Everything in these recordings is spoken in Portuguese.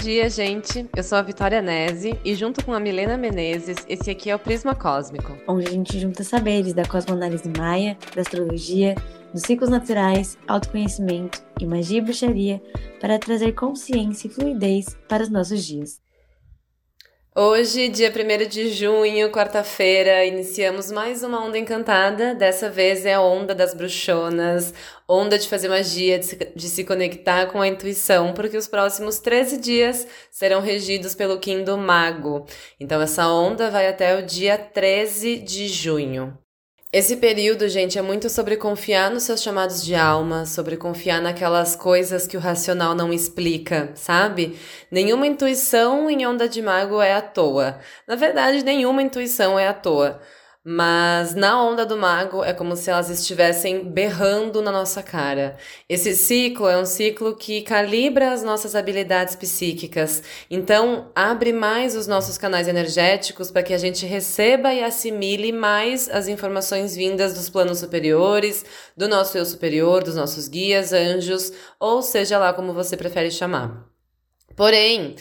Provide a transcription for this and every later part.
dia, gente. Eu sou a Vitória Nese e junto com a Milena Menezes, esse aqui é o Prisma Cósmico. Onde a gente junta saberes da cosmoanálise maia, da astrologia, dos ciclos naturais, autoconhecimento e magia e bruxaria para trazer consciência e fluidez para os nossos dias. Hoje, dia 1 de junho, quarta-feira, iniciamos mais uma onda encantada. Dessa vez é a onda das bruxonas, onda de fazer magia, de se, de se conectar com a intuição, porque os próximos 13 dias serão regidos pelo Kim do Mago. Então, essa onda vai até o dia 13 de junho. Esse período, gente, é muito sobre confiar nos seus chamados de alma, sobre confiar naquelas coisas que o racional não explica, sabe? Nenhuma intuição em onda de mago é à toa. Na verdade, nenhuma intuição é à toa. Mas na onda do mago é como se elas estivessem berrando na nossa cara. Esse ciclo é um ciclo que calibra as nossas habilidades psíquicas. Então, abre mais os nossos canais energéticos para que a gente receba e assimile mais as informações vindas dos planos superiores, do nosso eu superior, dos nossos guias, anjos, ou seja lá como você prefere chamar. Porém,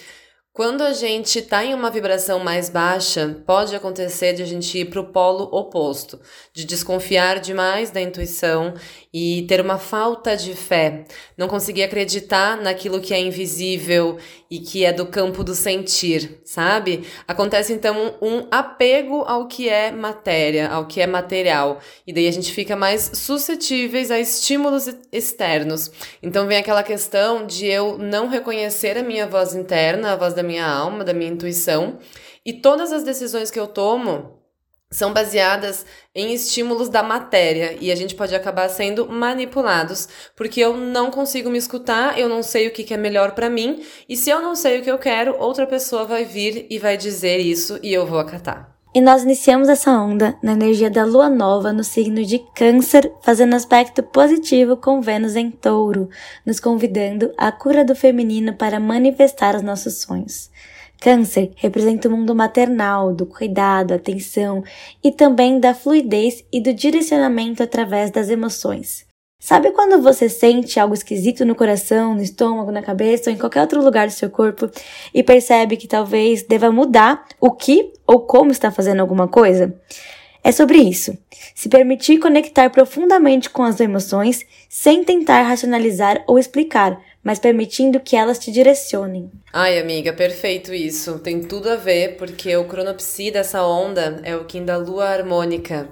quando a gente está em uma vibração mais baixa, pode acontecer de a gente ir para o polo oposto, de desconfiar demais da intuição e ter uma falta de fé, não conseguir acreditar naquilo que é invisível e que é do campo do sentir, sabe? Acontece então um apego ao que é matéria, ao que é material, e daí a gente fica mais suscetíveis a estímulos externos. Então vem aquela questão de eu não reconhecer a minha voz interna, a voz da minha alma, da minha intuição, e todas as decisões que eu tomo são baseadas em estímulos da matéria. E a gente pode acabar sendo manipulados porque eu não consigo me escutar, eu não sei o que é melhor para mim. E se eu não sei o que eu quero, outra pessoa vai vir e vai dizer isso e eu vou acatar. E nós iniciamos essa onda na energia da lua nova no signo de Câncer, fazendo aspecto positivo com Vênus em Touro, nos convidando à cura do feminino para manifestar os nossos sonhos. Câncer representa o mundo maternal, do cuidado, atenção e também da fluidez e do direcionamento através das emoções. Sabe quando você sente algo esquisito no coração, no estômago, na cabeça ou em qualquer outro lugar do seu corpo e percebe que talvez deva mudar o que ou como está fazendo alguma coisa? É sobre isso. Se permitir conectar profundamente com as emoções sem tentar racionalizar ou explicar, mas permitindo que elas te direcionem. Ai, amiga, perfeito isso. Tem tudo a ver, porque o cronopsi dessa onda é o Kim da lua harmônica.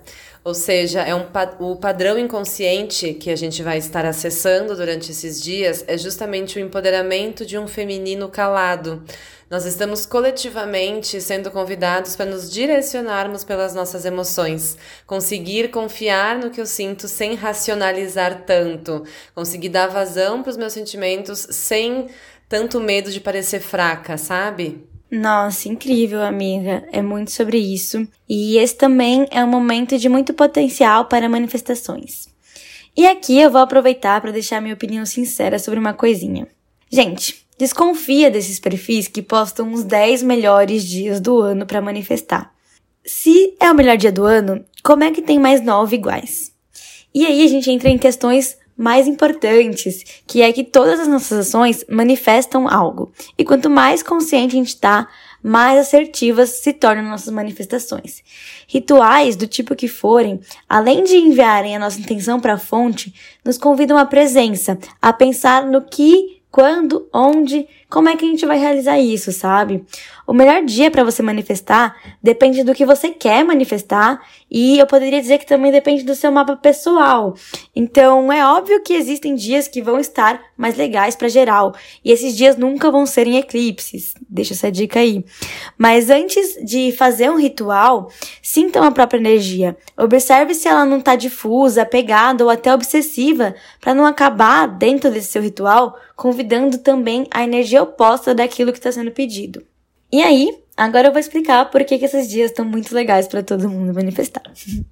Ou seja, é um, o padrão inconsciente que a gente vai estar acessando durante esses dias é justamente o empoderamento de um feminino calado. Nós estamos coletivamente sendo convidados para nos direcionarmos pelas nossas emoções, conseguir confiar no que eu sinto sem racionalizar tanto, conseguir dar vazão para os meus sentimentos sem tanto medo de parecer fraca, sabe? Nossa, incrível, amiga. É muito sobre isso. E esse também é um momento de muito potencial para manifestações. E aqui eu vou aproveitar para deixar minha opinião sincera sobre uma coisinha. Gente, desconfia desses perfis que postam os 10 melhores dias do ano para manifestar. Se é o melhor dia do ano, como é que tem mais nove iguais? E aí a gente entra em questões mais importantes, que é que todas as nossas ações manifestam algo. E quanto mais consciente a gente está, mais assertivas se tornam nossas manifestações. Rituais do tipo que forem, além de enviarem a nossa intenção para a fonte, nos convidam à presença, a pensar no que, quando, onde, como é que a gente vai realizar isso, sabe? O melhor dia para você manifestar depende do que você quer manifestar e eu poderia dizer que também depende do seu mapa pessoal. Então, é óbvio que existem dias que vão estar mais legais para geral e esses dias nunca vão ser em eclipses. Deixa essa dica aí. Mas antes de fazer um ritual, sintam a própria energia. Observe se ela não está difusa, pegada ou até obsessiva para não acabar dentro desse seu ritual convidando também a energia oposta daquilo que está sendo pedido. E aí, agora eu vou explicar por que, que esses dias estão muito legais para todo mundo manifestar.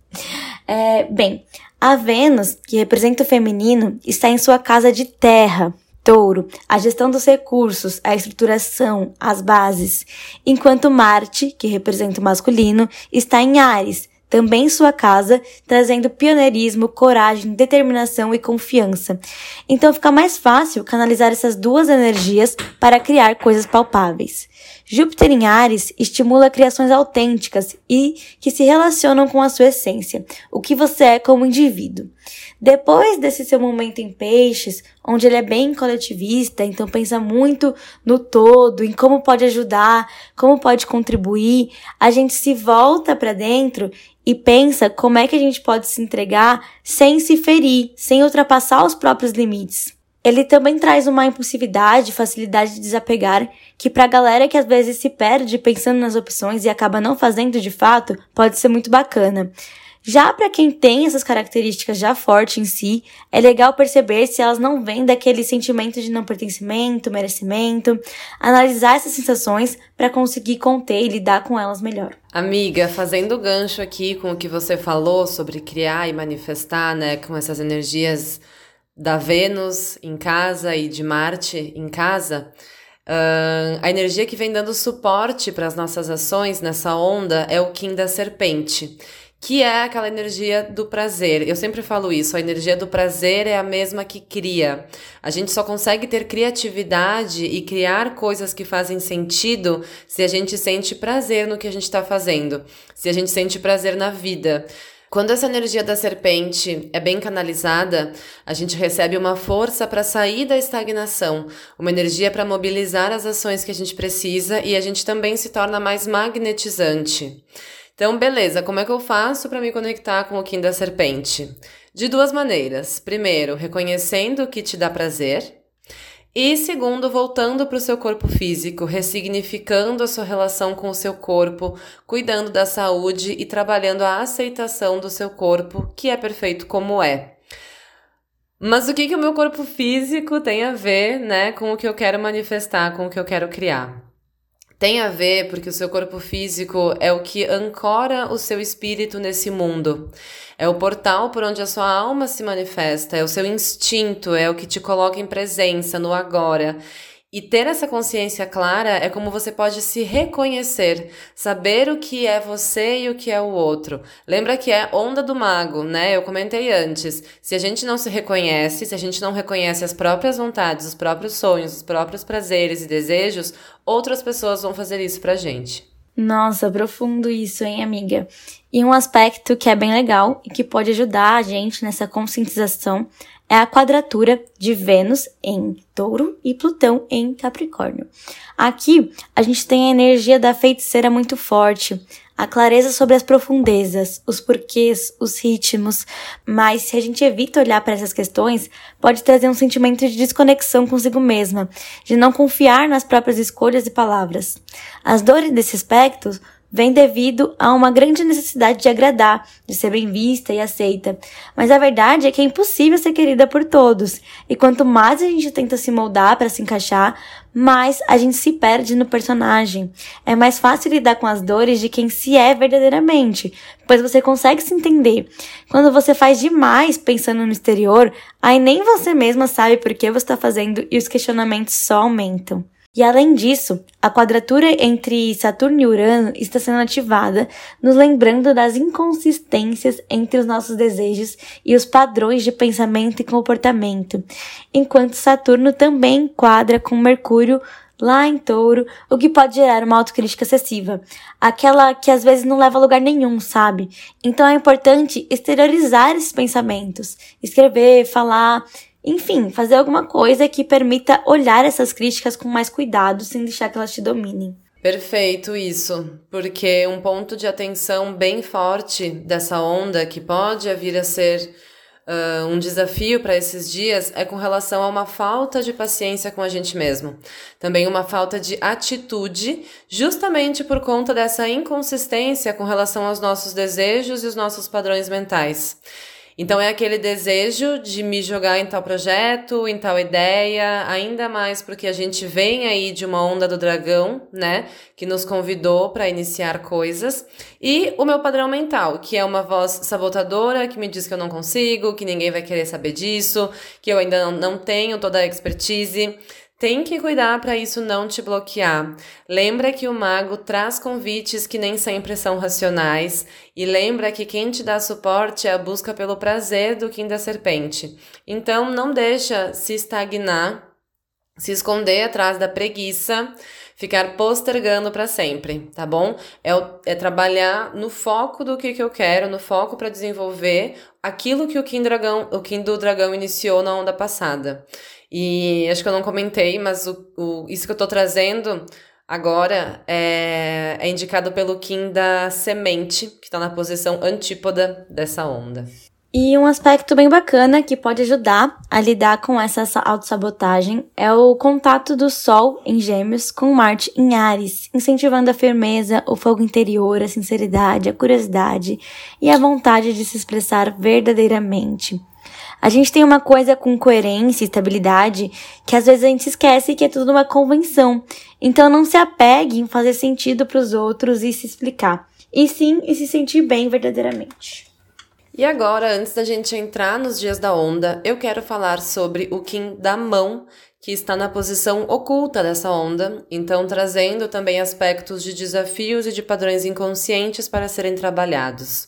é, bem, a Vênus, que representa o feminino, está em sua casa de terra, touro, a gestão dos recursos, a estruturação, as bases, enquanto Marte, que representa o masculino, está em Ares, também sua casa, trazendo pioneirismo, coragem, determinação e confiança. Então fica mais fácil canalizar essas duas energias para criar coisas palpáveis. Júpiter em Ares estimula criações autênticas e que se relacionam com a sua essência, o que você é como indivíduo. Depois desse seu momento em Peixes, onde ele é bem coletivista, então pensa muito no todo, em como pode ajudar, como pode contribuir, a gente se volta para dentro e pensa como é que a gente pode se entregar sem se ferir, sem ultrapassar os próprios limites. Ele também traz uma impulsividade, facilidade de desapegar, que pra galera que às vezes se perde pensando nas opções e acaba não fazendo de fato, pode ser muito bacana. Já para quem tem essas características já fortes em si, é legal perceber se elas não vêm daquele sentimento de não pertencimento, merecimento, analisar essas sensações para conseguir conter e lidar com elas melhor. Amiga, fazendo gancho aqui com o que você falou sobre criar e manifestar, né, com essas energias da Vênus em casa e de Marte em casa, uh, a energia que vem dando suporte para as nossas ações nessa onda é o Kim da Serpente, que é aquela energia do prazer. Eu sempre falo isso, a energia do prazer é a mesma que cria. A gente só consegue ter criatividade e criar coisas que fazem sentido se a gente sente prazer no que a gente está fazendo, se a gente sente prazer na vida. Quando essa energia da serpente é bem canalizada, a gente recebe uma força para sair da estagnação, uma energia para mobilizar as ações que a gente precisa e a gente também se torna mais magnetizante. Então, beleza, como é que eu faço para me conectar com o Kim da serpente? De duas maneiras. Primeiro, reconhecendo o que te dá prazer, e segundo, voltando para o seu corpo físico, ressignificando a sua relação com o seu corpo, cuidando da saúde e trabalhando a aceitação do seu corpo, que é perfeito como é. Mas o que, que o meu corpo físico tem a ver, né, com o que eu quero manifestar, com o que eu quero criar? Tem a ver porque o seu corpo físico é o que ancora o seu espírito nesse mundo. É o portal por onde a sua alma se manifesta, é o seu instinto, é o que te coloca em presença no agora. E ter essa consciência clara é como você pode se reconhecer, saber o que é você e o que é o outro. Lembra que é onda do mago, né? Eu comentei antes. Se a gente não se reconhece, se a gente não reconhece as próprias vontades, os próprios sonhos, os próprios prazeres e desejos, outras pessoas vão fazer isso pra gente. Nossa, profundo isso, hein, amiga? E um aspecto que é bem legal e que pode ajudar a gente nessa conscientização é a quadratura de Vênus em Touro e Plutão em Capricórnio. Aqui a gente tem a energia da feiticeira muito forte, a clareza sobre as profundezas, os porquês, os ritmos, mas se a gente evita olhar para essas questões, pode trazer um sentimento de desconexão consigo mesma, de não confiar nas próprias escolhas e palavras. As dores desse aspecto vem devido a uma grande necessidade de agradar, de ser bem vista e aceita. Mas a verdade é que é impossível ser querida por todos, e quanto mais a gente tenta se moldar para se encaixar, mais a gente se perde no personagem. É mais fácil lidar com as dores de quem se é verdadeiramente, pois você consegue se entender. Quando você faz demais pensando no exterior, aí nem você mesma sabe por que você está fazendo e os questionamentos só aumentam. E além disso, a quadratura entre Saturno e Urano está sendo ativada, nos lembrando das inconsistências entre os nossos desejos e os padrões de pensamento e comportamento, enquanto Saturno também quadra com Mercúrio lá em touro, o que pode gerar uma autocrítica excessiva. Aquela que às vezes não leva a lugar nenhum, sabe? Então é importante exteriorizar esses pensamentos, escrever, falar enfim, fazer alguma coisa que permita olhar essas críticas com mais cuidado, sem deixar que elas te dominem. Perfeito isso, porque um ponto de atenção bem forte dessa onda que pode vir a ser uh, um desafio para esses dias é com relação a uma falta de paciência com a gente mesmo. Também uma falta de atitude, justamente por conta dessa inconsistência com relação aos nossos desejos e os nossos padrões mentais. Então é aquele desejo de me jogar em tal projeto, em tal ideia, ainda mais porque a gente vem aí de uma onda do dragão, né, que nos convidou para iniciar coisas, e o meu padrão mental, que é uma voz sabotadora que me diz que eu não consigo, que ninguém vai querer saber disso, que eu ainda não, tenho toda a expertise. Tem que cuidar para isso não te bloquear. Lembra que o mago traz convites que nem sempre são racionais e lembra que quem te dá suporte é a busca pelo prazer do Kim da serpente. Então não deixa se estagnar, se esconder atrás da preguiça, ficar postergando para sempre, tá bom? É, é, trabalhar no foco do que, que eu quero, no foco para desenvolver aquilo que o Kim, Dragão, o Kim do Dragão iniciou na onda passada. E acho que eu não comentei, mas o, o isso que eu tô trazendo agora é, é indicado pelo Kim da semente, que está na posição antípoda dessa onda. E um aspecto bem bacana que pode ajudar a lidar com essa autossabotagem é o contato do Sol em Gêmeos com Marte em Ares, incentivando a firmeza, o fogo interior, a sinceridade, a curiosidade e a vontade de se expressar verdadeiramente. A gente tem uma coisa com coerência e estabilidade que às vezes a gente esquece que é tudo uma convenção. Então não se apegue em fazer sentido para os outros e se explicar, e sim em se sentir bem verdadeiramente. E agora, antes da gente entrar nos dias da onda, eu quero falar sobre o Kim da mão, que está na posição oculta dessa onda, então trazendo também aspectos de desafios e de padrões inconscientes para serem trabalhados.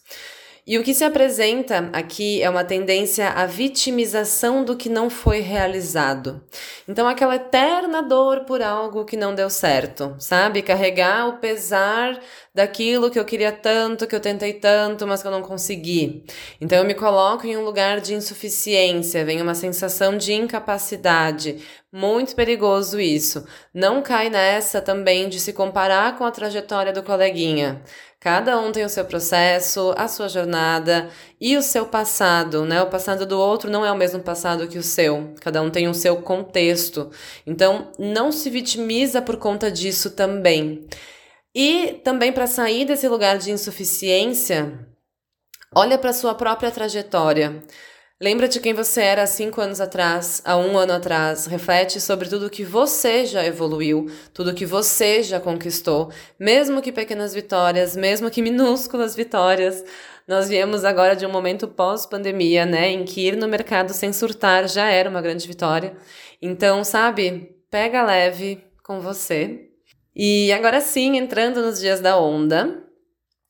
E o que se apresenta aqui é uma tendência à vitimização do que não foi realizado. Então, aquela eterna dor por algo que não deu certo, sabe? Carregar o pesar daquilo que eu queria tanto, que eu tentei tanto, mas que eu não consegui. Então, eu me coloco em um lugar de insuficiência, vem uma sensação de incapacidade. Muito perigoso isso. Não cai nessa também de se comparar com a trajetória do coleguinha. Cada um tem o seu processo, a sua jornada e o seu passado, né? O passado do outro não é o mesmo passado que o seu. Cada um tem o seu contexto. Então, não se vitimiza por conta disso também. E também para sair desse lugar de insuficiência, olha para sua própria trajetória. Lembra de quem você era há cinco anos atrás, há um ano atrás. Reflete sobre tudo que você já evoluiu, tudo que você já conquistou, mesmo que pequenas vitórias, mesmo que minúsculas vitórias. Nós viemos agora de um momento pós-pandemia, né, em que ir no mercado sem surtar já era uma grande vitória. Então, sabe, pega leve com você. E agora sim, entrando nos dias da onda,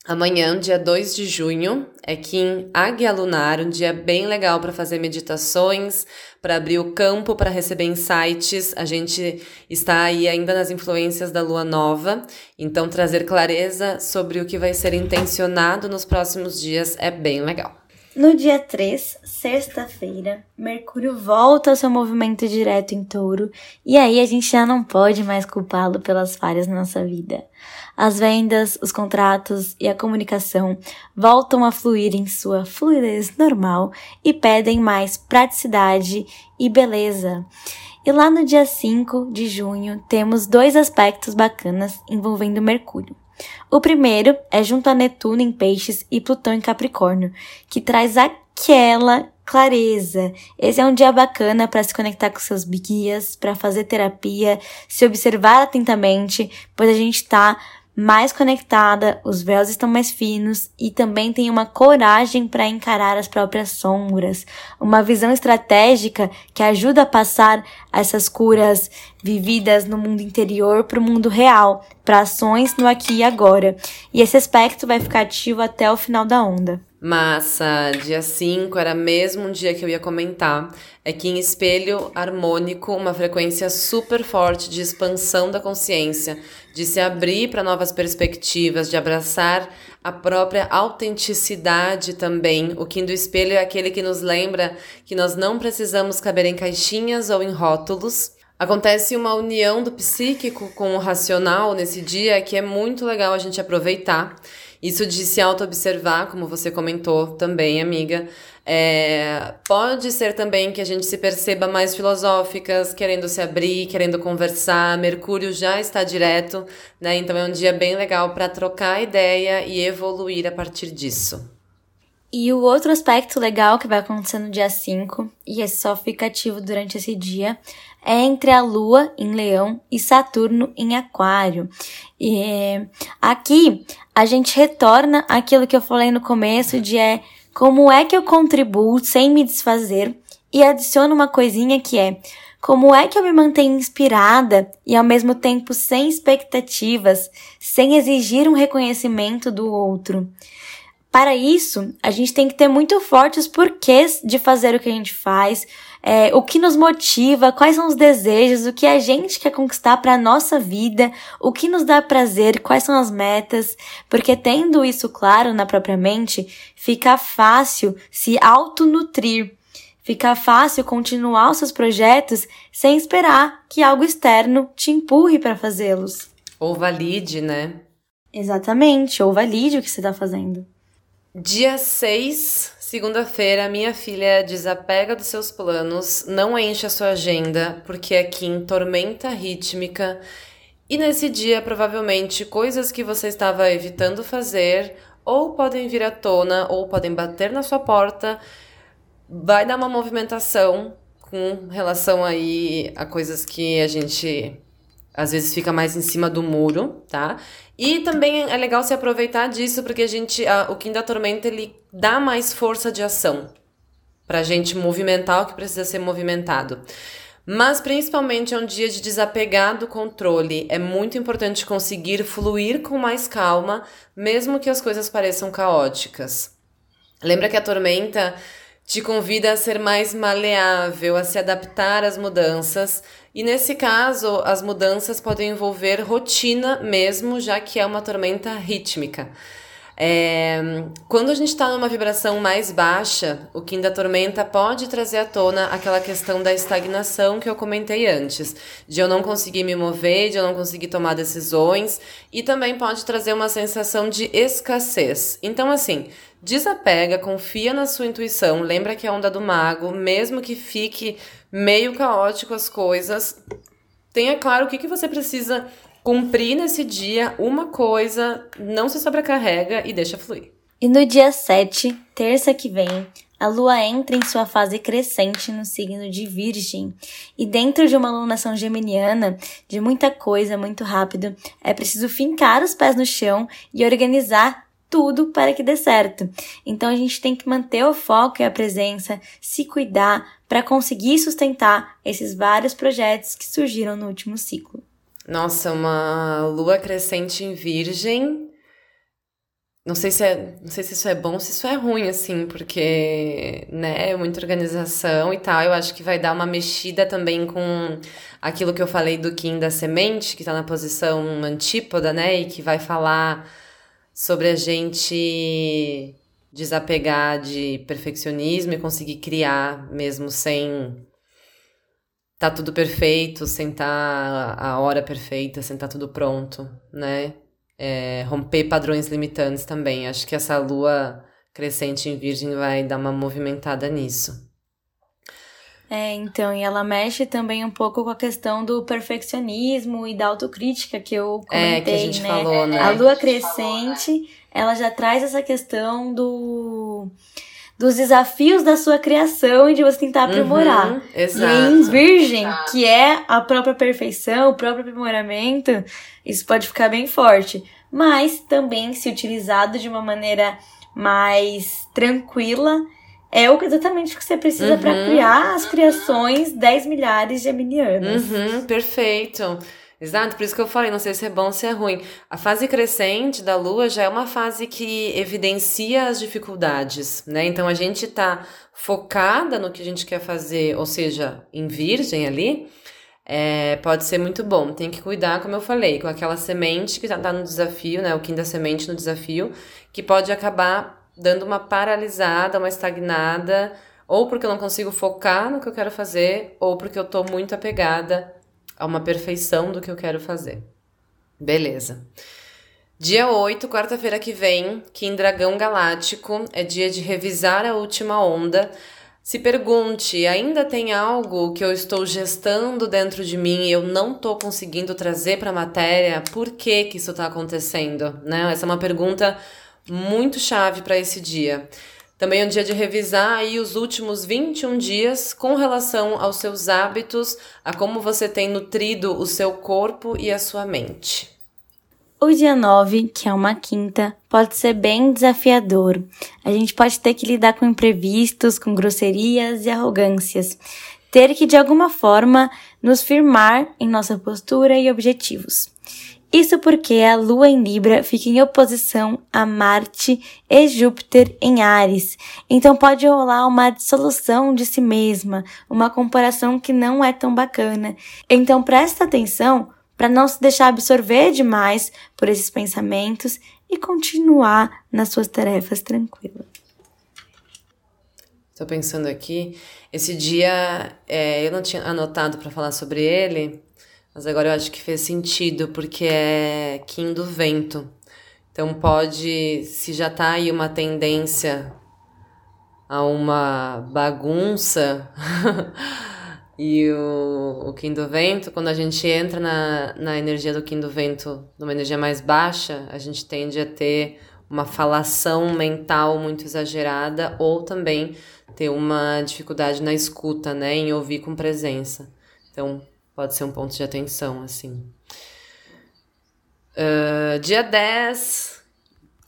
Amanhã, dia 2 de junho, é Kim Águia Lunar, um dia bem legal para fazer meditações, para abrir o campo para receber insights. A gente está aí ainda nas influências da lua nova, então trazer clareza sobre o que vai ser intencionado nos próximos dias é bem legal. No dia 3, sexta-feira, Mercúrio volta ao seu movimento direto em touro, e aí a gente já não pode mais culpá-lo pelas falhas na nossa vida. As vendas, os contratos e a comunicação voltam a fluir em sua fluidez normal e pedem mais praticidade e beleza. E lá no dia 5 de junho temos dois aspectos bacanas envolvendo Mercúrio. O primeiro é junto a Netuno em Peixes e Plutão em Capricórnio, que traz aquela clareza. Esse é um dia bacana para se conectar com seus guias, para fazer terapia, se observar atentamente, pois a gente está mais conectada, os véus estão mais finos e também tem uma coragem para encarar as próprias sombras, uma visão estratégica que ajuda a passar essas curas vividas no mundo interior para o mundo real, para ações no aqui e agora. E esse aspecto vai ficar ativo até o final da onda. Massa, dia 5 era mesmo um dia que eu ia comentar. É que em espelho harmônico, uma frequência super forte de expansão da consciência, de se abrir para novas perspectivas, de abraçar a própria autenticidade também. O Kim do espelho é aquele que nos lembra que nós não precisamos caber em caixinhas ou em rótulos. Acontece uma união do psíquico com o racional nesse dia que é muito legal a gente aproveitar. Isso de se auto-observar, como você comentou também, amiga, é, pode ser também que a gente se perceba mais filosóficas, querendo se abrir, querendo conversar. Mercúrio já está direto, né? Então é um dia bem legal para trocar ideia e evoluir a partir disso. E o outro aspecto legal que vai acontecer no dia 5, e esse só fica ativo durante esse dia, é entre a Lua em Leão e Saturno em Aquário. E aqui a gente retorna aquilo que eu falei no começo de é como é que eu contribuo sem me desfazer e adiciono uma coisinha que é Como é que eu me mantenho inspirada e ao mesmo tempo sem expectativas, sem exigir um reconhecimento do outro? Para isso, a gente tem que ter muito forte os porquês de fazer o que a gente faz, é, o que nos motiva, quais são os desejos, o que a gente quer conquistar para a nossa vida, o que nos dá prazer, quais são as metas, porque tendo isso claro na própria mente, fica fácil se autonutrir, fica fácil continuar os seus projetos sem esperar que algo externo te empurre para fazê-los. Ou valide, né? Exatamente, ou valide o que você está fazendo. Dia 6, segunda-feira, minha filha desapega dos seus planos, não enche a sua agenda, porque aqui em tormenta rítmica. E nesse dia, provavelmente, coisas que você estava evitando fazer ou podem vir à tona ou podem bater na sua porta. Vai dar uma movimentação com relação aí a coisas que a gente às vezes fica mais em cima do muro, tá? E também é legal se aproveitar disso, porque a gente, a, o Kim da Tormenta, ele dá mais força de ação pra gente movimentar o que precisa ser movimentado. Mas principalmente é um dia de desapegar do controle. É muito importante conseguir fluir com mais calma, mesmo que as coisas pareçam caóticas. Lembra que a tormenta te convida a ser mais maleável, a se adaptar às mudanças. E nesse caso, as mudanças podem envolver rotina mesmo, já que é uma tormenta rítmica. É, quando a gente está numa vibração mais baixa, o Kim da Tormenta pode trazer à tona aquela questão da estagnação que eu comentei antes, de eu não conseguir me mover, de eu não conseguir tomar decisões, e também pode trazer uma sensação de escassez. Então, assim, desapega, confia na sua intuição, lembra que é a onda do mago, mesmo que fique meio caótico as coisas, tenha claro o que, que você precisa cumprir nesse dia uma coisa, não se sobrecarrega e deixa fluir. E no dia 7, terça que vem, a lua entra em sua fase crescente no signo de Virgem. E dentro de uma alunação geminiana, de muita coisa, muito rápido, é preciso fincar os pés no chão e organizar tudo para que dê certo. Então a gente tem que manter o foco e a presença, se cuidar para conseguir sustentar esses vários projetos que surgiram no último ciclo. Nossa, uma lua crescente em virgem. Não sei se é, não sei se isso é bom, se isso é ruim assim, porque, né, muita organização e tal. Eu acho que vai dar uma mexida também com aquilo que eu falei do Kim da semente, que tá na posição antípoda, né, e que vai falar sobre a gente desapegar de perfeccionismo e conseguir criar mesmo sem tá tudo perfeito, sem tá a hora perfeita, sem tá tudo pronto, né? É, romper padrões limitantes também. Acho que essa lua crescente em Virgem vai dar uma movimentada nisso. É, então, e ela mexe também um pouco com a questão do perfeccionismo e da autocrítica que eu comentei, é, que a gente né? Falou, né? A lua crescente, ela já traz essa questão do dos desafios da sua criação e de você tentar aprimorar. Uhum, exato. E em Virgem, que é a própria perfeição, o próprio aprimoramento, isso pode ficar bem forte. Mas também, se utilizado de uma maneira mais tranquila, é exatamente o que você precisa uhum. para criar as criações 10 milhares de geminianas. Uhum, perfeito. Exato, por isso que eu falei, não sei se é bom ou se é ruim. A fase crescente da lua já é uma fase que evidencia as dificuldades, né? Então a gente tá focada no que a gente quer fazer, ou seja, em virgem ali, é, pode ser muito bom. Tem que cuidar, como eu falei, com aquela semente que tá, tá no desafio, né? O quinta semente no desafio, que pode acabar dando uma paralisada, uma estagnada, ou porque eu não consigo focar no que eu quero fazer, ou porque eu tô muito apegada a uma perfeição do que eu quero fazer. Beleza. Dia 8, quarta-feira que vem, que em Dragão Galáctico é dia de revisar a última onda. Se pergunte, ainda tem algo que eu estou gestando dentro de mim e eu não estou conseguindo trazer para a matéria? Por que, que isso está acontecendo? Né? Essa é uma pergunta muito chave para esse dia. Também é um dia de revisar aí os últimos 21 dias com relação aos seus hábitos, a como você tem nutrido o seu corpo e a sua mente. O dia 9, que é uma quinta, pode ser bem desafiador. A gente pode ter que lidar com imprevistos, com grosserias e arrogâncias. ter que de alguma forma nos firmar em nossa postura e objetivos. Isso porque a Lua em Libra fica em oposição a Marte e Júpiter em Ares. Então pode rolar uma dissolução de si mesma, uma comparação que não é tão bacana. Então presta atenção para não se deixar absorver demais por esses pensamentos e continuar nas suas tarefas tranquila. Estou pensando aqui, esse dia é, eu não tinha anotado para falar sobre ele, mas agora eu acho que fez sentido, porque é Kim do Vento. Então pode, se já tá aí uma tendência a uma bagunça e o, o Kim do Vento, quando a gente entra na, na energia do Kim do Vento, numa energia mais baixa, a gente tende a ter uma falação mental muito exagerada ou também ter uma dificuldade na escuta, né, em ouvir com presença. Então, pode ser um ponto de atenção, assim. Uh, dia 10,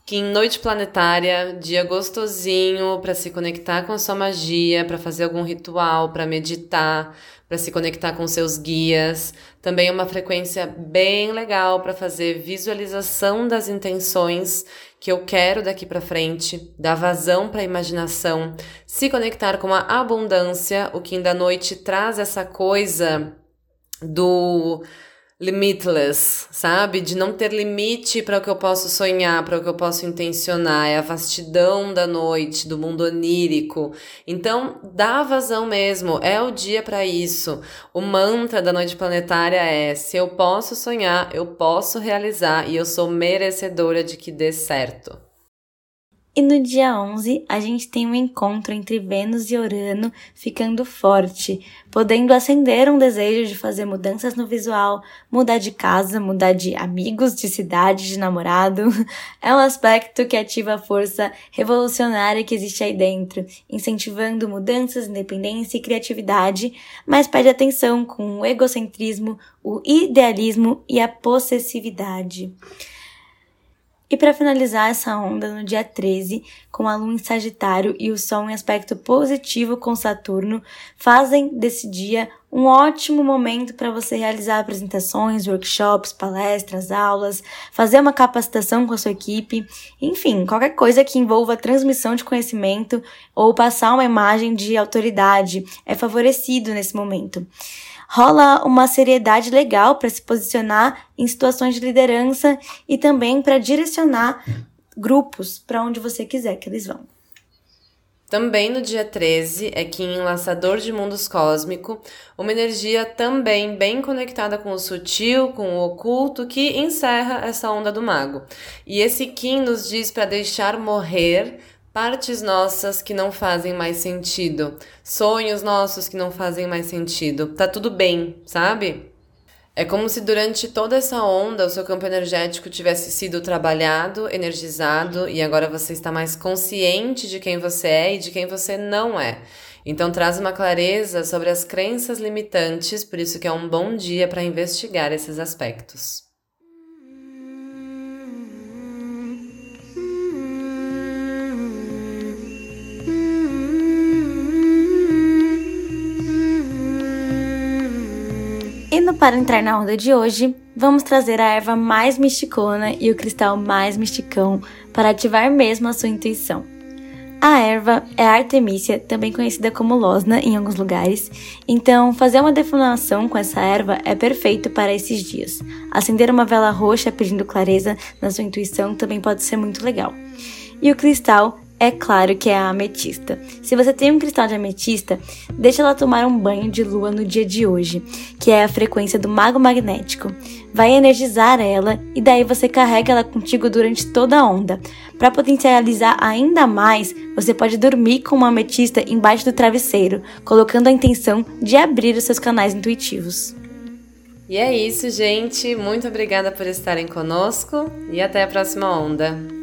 que em noite planetária, dia gostosinho para se conectar com a sua magia, para fazer algum ritual, para meditar, para se conectar com seus guias. Também é uma frequência bem legal para fazer visualização das intenções que eu quero daqui para frente, dar vazão para a imaginação, se conectar com a abundância. O que da noite traz essa coisa do limitless, sabe? De não ter limite para o que eu posso sonhar, para o que eu posso intencionar, é a vastidão da noite, do mundo onírico. Então, dá vazão mesmo, é o dia para isso. O mantra da noite planetária é: se eu posso sonhar, eu posso realizar e eu sou merecedora de que dê certo. E no dia 11, a gente tem um encontro entre Vênus e Urano ficando forte, podendo acender um desejo de fazer mudanças no visual, mudar de casa, mudar de amigos, de cidade, de namorado. É um aspecto que ativa a força revolucionária que existe aí dentro, incentivando mudanças, independência e criatividade, mas pede atenção com o egocentrismo, o idealismo e a possessividade. E para finalizar essa onda no dia 13, com a Lua em Sagitário e o Sol em aspecto positivo com Saturno, fazem desse dia um ótimo momento para você realizar apresentações, workshops, palestras, aulas, fazer uma capacitação com a sua equipe, enfim, qualquer coisa que envolva transmissão de conhecimento ou passar uma imagem de autoridade é favorecido nesse momento rola uma seriedade legal para se posicionar em situações de liderança e também para direcionar grupos para onde você quiser que eles vão. Também no dia 13 é que em Laçador de Mundos Cósmico, uma energia também bem conectada com o sutil, com o oculto, que encerra essa onda do mago. E esse Kim nos diz para deixar morrer Partes nossas que não fazem mais sentido, sonhos nossos que não fazem mais sentido. Tá tudo bem, sabe? É como se durante toda essa onda o seu campo energético tivesse sido trabalhado, energizado e agora você está mais consciente de quem você é e de quem você não é. Então traz uma clareza sobre as crenças limitantes, por isso que é um bom dia para investigar esses aspectos. Indo para entrar na onda de hoje, vamos trazer a erva mais misticona e o cristal mais misticão para ativar mesmo a sua intuição. A erva é a Artemisia, também conhecida como losna em alguns lugares, então fazer uma definição com essa erva é perfeito para esses dias. Acender uma vela roxa pedindo clareza na sua intuição também pode ser muito legal. E o cristal é claro que é a ametista. Se você tem um cristal de ametista, deixa ela tomar um banho de lua no dia de hoje, que é a frequência do mago magnético. Vai energizar ela e daí você carrega ela contigo durante toda a onda. Para potencializar ainda mais, você pode dormir com uma ametista embaixo do travesseiro, colocando a intenção de abrir os seus canais intuitivos. E é isso, gente. Muito obrigada por estarem conosco e até a próxima onda.